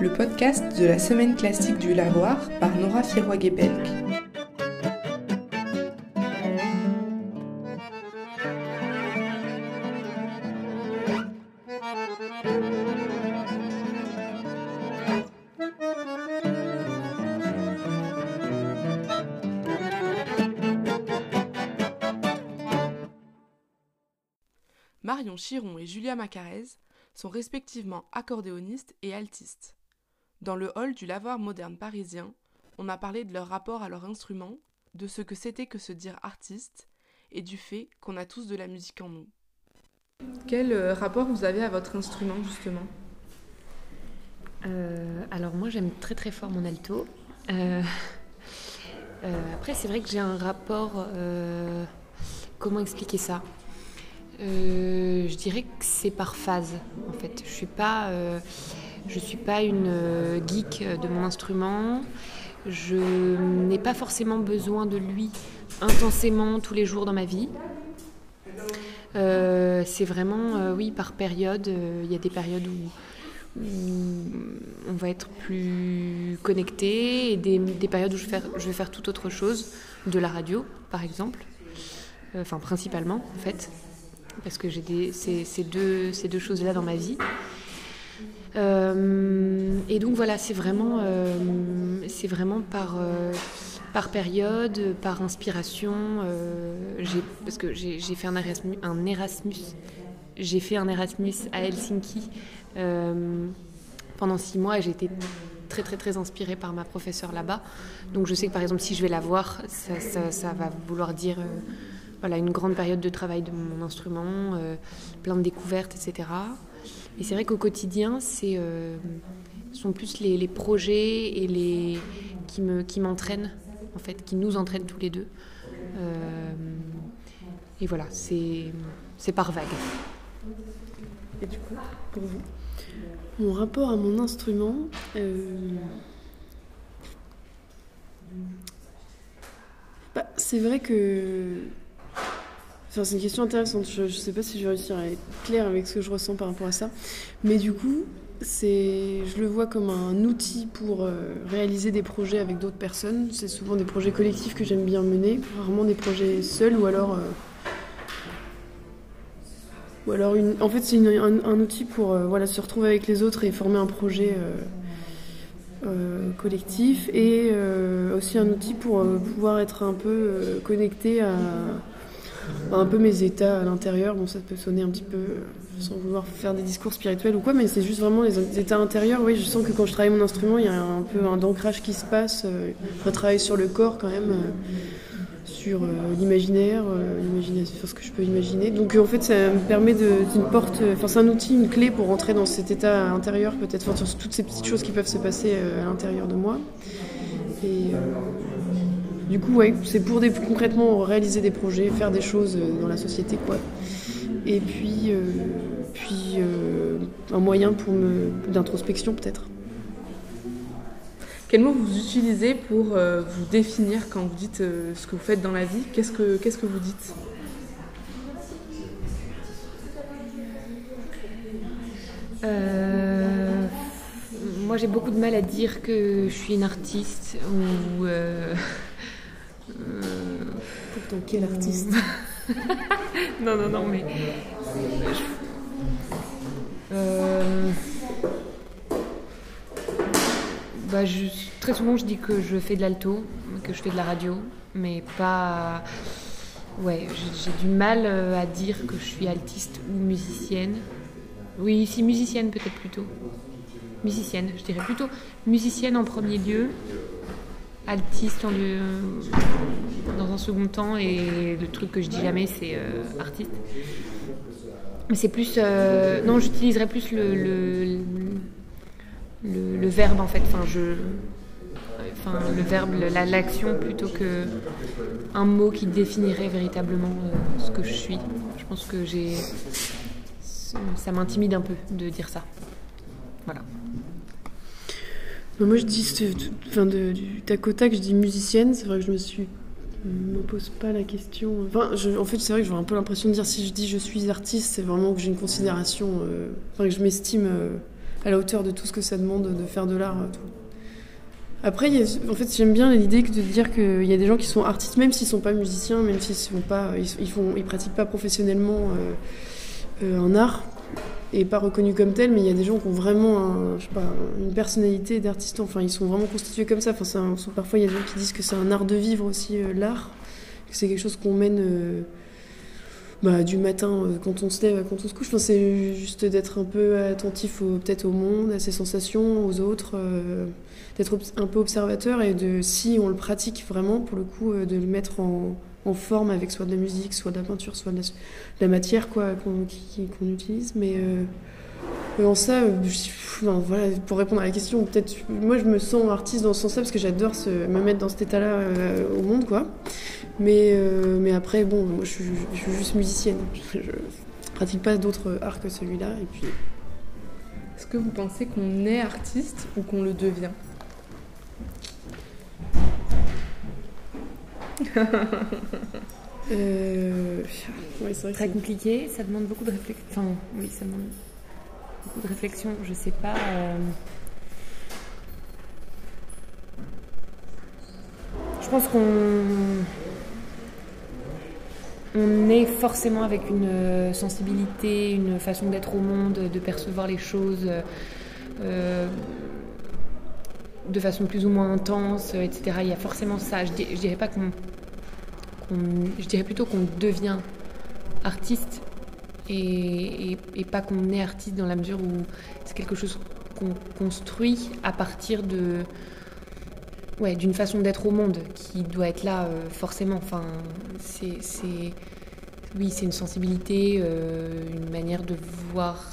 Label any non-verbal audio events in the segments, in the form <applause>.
le podcast de la semaine classique du Lavoir par Nora Firoig-Gebelk. Marion Chiron et Julia Macarez sont respectivement accordéonistes et altistes. Dans le hall du lavoir moderne parisien, on a parlé de leur rapport à leur instrument, de ce que c'était que se dire artiste, et du fait qu'on a tous de la musique en nous. Quel euh, rapport vous avez à votre instrument justement? Euh, Alors moi j'aime très très fort mon alto. Euh, après c'est vrai que j'ai un rapport... comment expliquer ça? Je dirais que c'est par phase en fait. Je suis pas... Je ne suis pas une euh, geek de mon instrument. Je n'ai pas forcément besoin de lui intensément tous les jours dans ma vie. Euh, c'est vraiment, euh, oui, par période. Il y a des périodes où, on va être plus connecté et des, périodes où je vais, faire, tout autre chose, de la radio par exemple, enfin principalement en fait, parce que j'ai ces deux choses-là dans ma vie. Euh, et donc voilà, c'est vraiment, euh, c'est vraiment par, euh, par période, par inspiration. parce que j'ai fait un Erasmus, j'ai fait un Erasmus à Helsinki pendant six mois et j'ai été très très très inspirée par ma professeure là-bas. Donc je sais que par exemple si je vais la voir, ça va vouloir dire voilà, une grande période de travail de mon instrument, plein de découvertes, etc. Et c'est vrai qu'au quotidien, c'est euh, sont plus les, projets et les qui me qui m'entraînent en fait, qui nous entraînent tous les deux. Euh, et voilà, c'est c'est par vague. Et du coup, pour vous? Mon rapport à mon instrument. Euh, bah, c'est vrai que c'est une question intéressante. Je ne sais pas si je vais réussir à être claire avec ce que je ressens par rapport à ça. Mais du coup, c'est, je le vois comme un outil pour euh, réaliser des projets avec d'autres personnes. C'est souvent des projets collectifs que j'aime bien mener, rarement des projets seuls ou alors. Euh, ou alors une, en fait, c'est un, outil pour euh, voilà, se retrouver avec les autres et former un projet collectif et aussi un outil pour pouvoir être un peu connecté à un peu mes états à l'intérieur. Bon, ça peut sonner un petit peu euh, sans vouloir faire des discours spirituels ou quoi, mais c'est juste vraiment les états intérieurs. Oui, je sens que quand je travaille mon instrument, il y a un peu un ancrage qui se passe. Euh, je travaille sur le corps quand même, euh, sur l'imaginaire, sur ce que je peux imaginer. Donc en fait, ça me permet d'une porte, enfin c'est un outil, une clé pour rentrer dans cet état intérieur, peut-être, enfin, sur toutes ces petites choses qui peuvent se passer à l'intérieur de moi. Et du coup, ouais, c'est pour des, concrètement réaliser des projets, faire des choses euh, dans la société, quoi. Et puis, euh, puis euh, un moyen pour me d'introspection peut-être. Quel mot vous utilisez pour vous définir quand vous dites ce que vous faites dans la vie? Qu'est-ce que qu'est-ce que vous dites? Moi, j'ai beaucoup de mal à dire que je suis une artiste ou Pourtant, quel artiste? <laughs> Non, non, non, mais. Euh, bah, très souvent, je dis que je fais de l'alto, que je fais de la radio, mais pas. Ouais, j'ai du mal euh, à dire que je suis altiste ou musicienne. Oui, si musicienne peut-être plutôt. Musicienne, je dirais plutôt musicienne en premier lieu, altiste dans un second temps et le truc que je dis jamais c'est euh, artiste. Mais c'est plus. Euh, non, j'utiliserais plus le, le, verbe en fait. Enfin, je. Enfin, le verbe, l'action plutôt que un mot qui définirait véritablement euh, ce que je suis. Je pense que j'ai. Ça m'intimide un peu de dire ça. Voilà. Moi, je dis, enfin, de, du tac au je dis musicienne. C'est vrai que je me suis me pose pas la question. Enfin, en fait, c'est vrai que j'ai un peu l'impression de dire si je dis je suis artiste, c'est vraiment que j'ai une considération, euh, enfin que je m'estime euh, à la hauteur de tout ce que ça demande de faire de l'art. Après, en fait, j'aime bien l'idée de dire qu'il y a des gens qui sont artistes, même s'ils sont pas musiciens, même s'ils sont pas, ils, ils font, ils pratiquent pas professionnellement euh, un art et pas reconnus comme tel, mais il y a des gens qui ont vraiment une personnalité d'artiste. Enfin, ils sont vraiment constitués comme ça. Enfin, un- parfois, il y a des gens qui disent que c'est un art de vivre aussi, euh, l'art, que c'est quelque chose qu'on mène. euh, bah, du matin euh, quand on se lève, quand on se couche. C'est juste d'être un peu attentif peut-être au monde, à ses sensations, aux autres, d'être un peu observateur et de, si on le pratique vraiment, pour le coup, de le mettre en, en forme avec soit de la musique, soit de la peinture, soit de la, matière quoi, qu'on utilise. Mais euh, euh, en ça, euh, voilà, pour répondre à la question, peut-être, moi je me sens artiste dans ce sens-là parce que j'adore me mettre dans cet état-là au monde, quoi. Mais, après, bon, je, suis- je juste musicienne. Je, <laughs> je pratique pas d'autres arts que celui-là. Et puis, Est-ce que vous pensez qu'on est artiste ou qu'on le devient? <laughs> euh, ouais, vrai Très compliqué, ça demande beaucoup de réflexion. Enfin, oui, ça demande beaucoup de réflexion. Je sais pas. euh, Je pense qu'on on est forcément avec une euh, sensibilité, une façon d'être au monde, de percevoir les choses euh, de façon plus ou moins intense, euh, etc. Il y a forcément ça. Je, di- je dirais pas qu'on, je dirais plutôt qu'on devient artiste et, pas qu'on est artiste dans la mesure où c'est quelque chose qu'on construit à partir de ouais d'une façon d'être au monde qui doit être là euh, forcément enfin c'est oui c'est une sensibilité euh, une manière de voir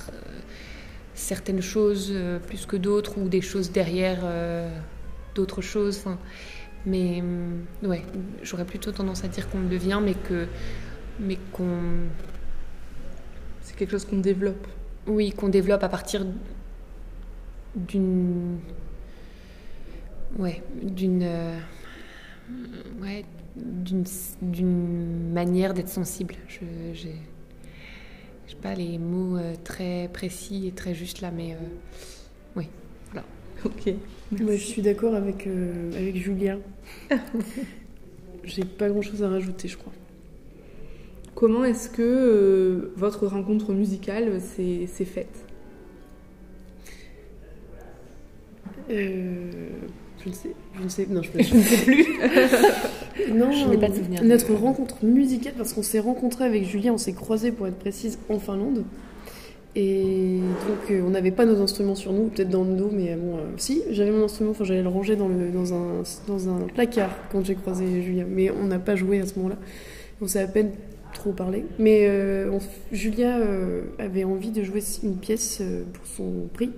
certaines choses euh, plus que d'autres ou des choses derrière euh, d'autres choses enfin mais hum, ouais j'aurais plutôt tendance à dire qu'on le devient mais que mais qu'on C'est quelque chose qu'on développe. oui, qu'on développe à partir d'une. Ouais, d'une. euh, Ouais, d'une d'une manière d'être sensible. Je j'ai j'ai pas les mots euh, très précis et très justes là, mais euh, <laughs> Ok. Moi, je suis d'accord avec, euh, avec Julien. <laughs> J'ai pas grand chose à rajouter, je crois. Comment est-ce que euh, votre rencontre musicale s'est s'est faite? Euh, je ne sais, je ne sais, non, je, <laughs> je ne sais plus. non, Je n'ai pas de souvenir. Notre rencontre musicale, parce qu'on s'est rencontrés avec Julien, on s'est croisés pour être précise en Finlande. Et donc, euh, on n'avait pas nos instruments sur nous, peut-être dans le dos, mais euh, bon, euh, si, j'avais mon instrument, enfin, j'allais le ranger dans, le, dans, un, dans un placard quand j'ai croisé Julien, mais on n'a pas joué à ce moment-là. On s'est à peine trop parlé. Mais euh, on- euh, avait envie de jouer une pièce pour son prix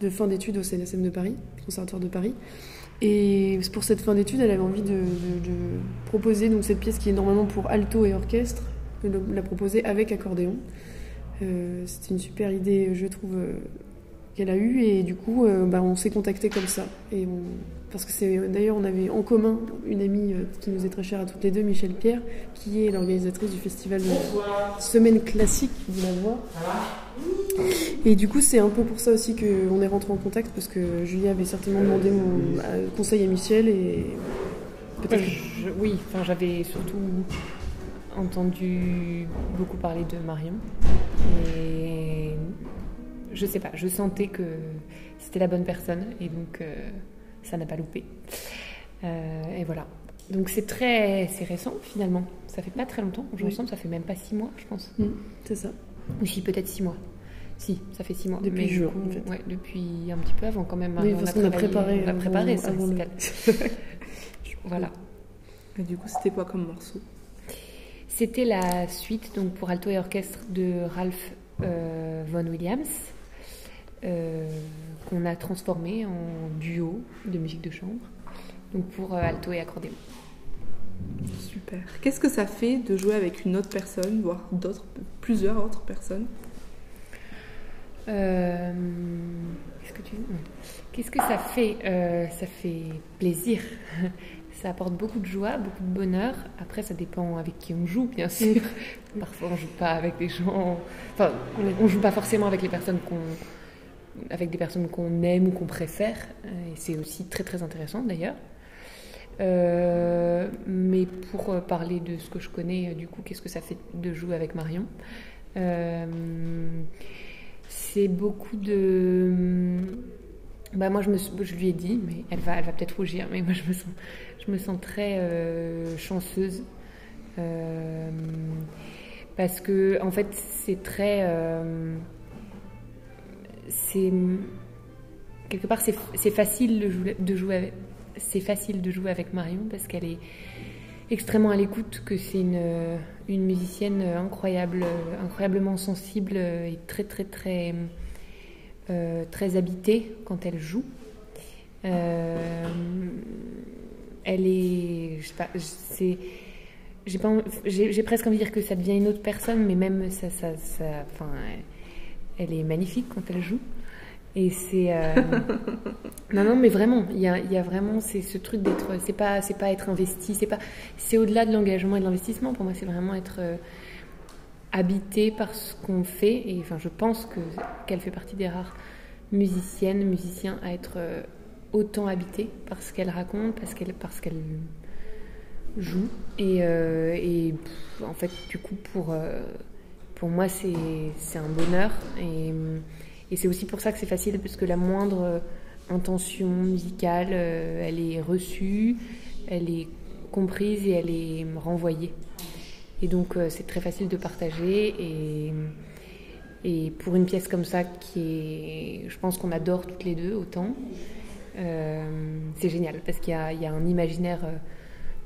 de fin d'études au CNSM de Paris, Conservatoire de Paris. Et pour cette fin d'études, elle avait envie de, de- de proposer donc, cette pièce qui est normalement pour alto et orchestre, de la proposer avec accordéon. Euh, C'était une super idée, je trouve, euh, qu'elle a eue. Et du coup, euh, bah, on s'est contacté comme ça. Et on- Parce que c'est d'ailleurs, on avait en commun une amie qui nous est très chère à toutes les deux, Michel Pierre, qui est l'organisatrice du festival de Semaine Classique de la Voix. Et du coup, c'est un peu pour ça aussi qu'on est rentré en contact, parce que Julia avait certainement demandé mon euh, conseil à Michel et peut-être. Je- oui, enfin, j'avais surtout entendu beaucoup parler de Marion. Et je sais pas, je sentais que c'était la bonne personne et donc euh, ça n'a pas loupé. Euh, et voilà. Donc c'est très, c'est récent finalement. Ça fait pas très longtemps joue Oui. ensemble, ça fait même pas six mois, je pense. Mm, c'est ça. Ou si peut-être six mois. Si, ça fait six mois. Depuis juin, en fait. ouais, depuis un petit peu avant quand même. Oui, Marion, parce qu'on a travaillé- préparé. on a préparé festival. <laughs> Voilà. Et du coup, c'était quoi comme morceau? C'était la suite donc pour alto et orchestre de Ralph euh, Vaughan Williams, euh, qu'on a transformé en duo de musique de chambre, donc pour euh, alto et accordéon. Super. Qu'est-ce que ça fait de jouer avec une autre personne, voire d'autres, plusieurs autres personnes? Euh, Qu'est-ce que tu. Qu'est-ce que ça fait Euh, Ça fait plaisir? <laughs> Ça apporte beaucoup de joie, beaucoup de bonheur. Après, ça dépend avec qui on joue, bien sûr. <laughs> Parfois, on joue pas avec des gens. Enfin, on joue pas forcément avec les personnes qu'on avec des personnes qu'on aime ou qu'on préfère. Et c'est aussi très très intéressant d'ailleurs. Mais pour parler de ce que je connais, du coup, qu'est-ce que ça fait de jouer avec Marion C'est beaucoup de bah moi, je, lui ai dit, mais elle va, elle va peut-être rougir, mais moi, je me sens, je me sens très euh, chanceuse. Euh, parce que, en fait, c'est très. Euh, c'est. Quelque part, c'est facile de jouer, de jouer avec, c'est facile de jouer avec Marion parce qu'elle est extrêmement à l'écoute, que c'est une, musicienne incroyable, incroyablement sensible et très, très, très euh, très habitée quand elle joue. Euh, elle est, je sais pas, c'est, j'ai presque envie de dire que ça devient une autre personne, mais même ça, ça, ça enfin, elle est magnifique quand elle joue. Et c'est euh, <laughs> non non mais vraiment il y a, y a, vraiment c'est ce truc d'être c'est pas c'est pas être investi c'est pas c'est au-delà de l'engagement et de l'investissement pour moi c'est vraiment être habité par ce qu'on fait. Et enfin, je pense que, qu'elle fait partie des rares musiciennes, musiciens à être euh, autant habité par ce qu'elle raconte, parce qu'elle, parce qu'elle joue. Et, euh, et en fait, du coup, pour, euh, pour moi, c'est, c'est un bonheur. Et, et c'est aussi pour ça que c'est facile, parce que la moindre intention musicale, elle est reçue, elle est comprise et elle est renvoyée. Et donc euh, c'est très facile de partager et, pour une pièce comme ça qui est, je pense qu'on adore toutes les deux autant, euh, c'est génial parce qu'il y, a, un imaginaire euh,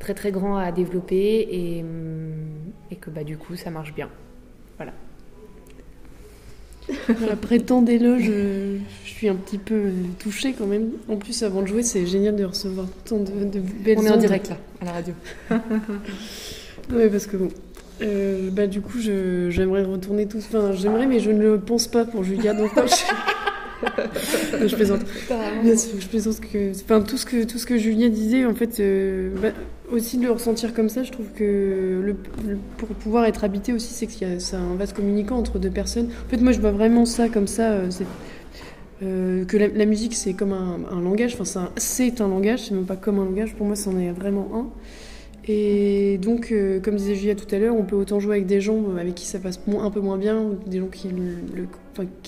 très très grand à développer et, et que bah, du coup ça marche bien. Voilà. Après tant d'éloges, je suis un petit peu touchée quand même. En plus, avant de jouer, c'est génial de recevoir tant de, de belles On est en direct là, à la radio. <laughs> oui, parce que bon, euh, bah, du coup, j'aimerais retourner tout. Enfin, j'aimerais, mais je ne le pense pas pour Julia. Donc, je... je plaisante. je plaisante que. Enfin, tout ce que, tout ce que Julia disait, en fait, euh, bah, aussi de le ressentir comme ça, je trouve que le, pour pouvoir être habité aussi, c'est qu'il y a, un vase communicant entre deux personnes. En fait, moi, je vois vraiment ça comme ça. Euh, euh, que la, musique, c'est comme un, un langage. Enfin, c'est un, un langage, c'est même pas comme un langage. Pour moi, c'en est vraiment un. Et donc, euh, comme disait Julia tout à l'heure, on peut autant jouer avec des gens avec qui ça passe un peu moins bien, des gens qui,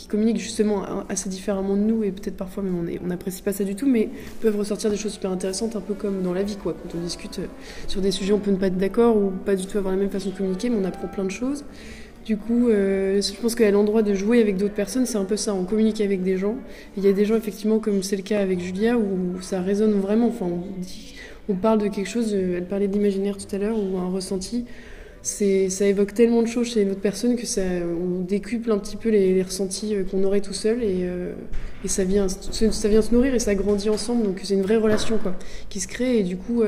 communiquent justement assez différemment de nous, et peut-être parfois même on n'apprécie pas ça du tout, mais peuvent ressortir des choses super intéressantes, un peu comme dans la vie, quoi. Quand on discute euh, sur des sujets, on peut ne pas être d'accord ou pas du tout avoir la même façon de communiquer, mais on apprend plein de choses. Du coup, euh, je pense qu'à l'endroit de jouer avec d'autres personnes, c'est un peu ça, on communique avec des gens. Il y a des gens, effectivement, comme c'est le cas avec Julia, où ça résonne vraiment. Enfin, on dit on parle de quelque chose, euh, elle parlait d'imaginaire tout à l'heure, ou un ressenti, ça évoque tellement de choses chez une autre personne que ça, on décuple un petit peu les, ressentis euh, qu'on aurait tout seul et, euh, et, ça, vient, ça vient se nourrir et ça grandit ensemble. Donc c'est une vraie relation quoi, qui se crée et du coup,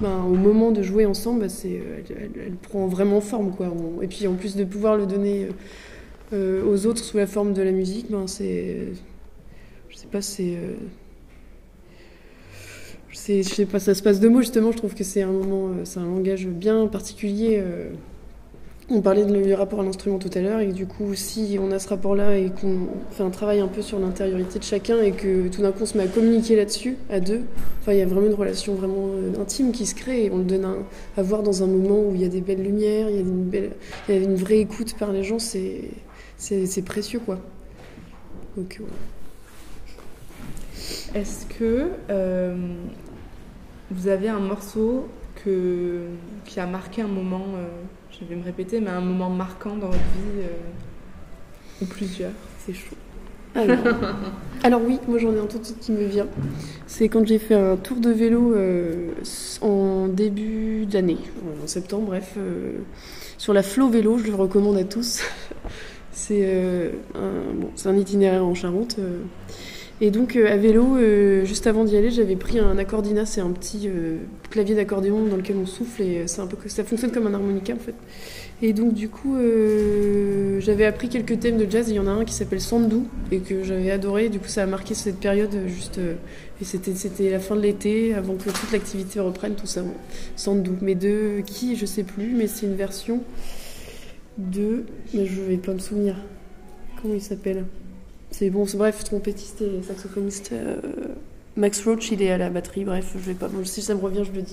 ben, au moment de jouer ensemble, bah, elle, prend vraiment forme. Quoi. et puis en plus de pouvoir le donner aux autres sous la forme de la musique, ben, c'est. Je sais pas, c'est je sais pas, ça se passe de mots justement. Je trouve que c'est un moment, euh, c'est un langage bien particulier. Euh. On parlait du rapport à l'instrument tout à l'heure et du coup, si on a ce rapport-là et qu'on fait un travail un peu sur l'intériorité de chacun et que tout d'un coup on se met à communiquer là-dessus à deux, enfin il y a vraiment une relation vraiment euh, intime qui se crée et on le donne à, voir dans un moment où il y a des belles lumières, il y a une, belle, il y a une vraie écoute par les gens, c'est c'est précieux quoi. Donc, Est-ce que vous avez un morceau que, qui a marqué un moment, euh, je vais me répéter, mais un moment marquant dans votre vie, euh, ou plusieurs C'est chaud. Alors, <laughs> oui, moi j'en ai un tout de suite qui me vient. C'est quand j'ai fait un tour de vélo euh, en début d'année, en septembre, bref, sur la Flow Vélo, je le recommande à tous. <laughs> c'est un, un, itinéraire en Charente. Et donc euh, à vélo, euh, juste avant d'y aller, j'avais pris un accordina, c'est un petit euh, clavier d'accordéon dans lequel on souffle et c'est un peu ça fonctionne comme un harmonica en fait. Et donc du coup, j'avais appris quelques thèmes de jazz. Il y en a un qui s'appelle Sandou et que j'avais adoré. Du coup, ça a marqué cette période juste. et c'était c'était la fin de l'été, avant que toute l'activité reprenne, tout ça. Bon, Sandou. Mais de qui, je sais plus, mais c'est une version de. Mais je vais pas me souvenir. Comment il s'appelle? C'est bon, bref, trompettiste et saxophoniste. euh, Max Roach, il est à la batterie, bref, je vais pas. si ça me revient, je le dis.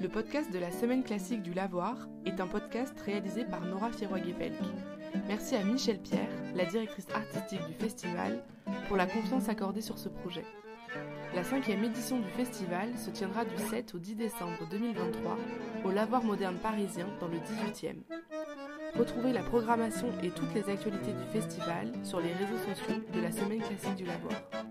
Le podcast de la Semaine classique du Lavoir est un podcast réalisé par Nora Firogue-Pelk. Merci à Michel Pierre, la directrice artistique du festival, pour la confiance accordée sur ce projet. La cinquième édition du festival se tiendra du 7 au 10 décembre 2023 au Lavoir moderne parisien dans le 18e. Retrouvez la programmation et toutes les actualités du festival sur les réseaux sociaux de la Semaine classique du Lavoir.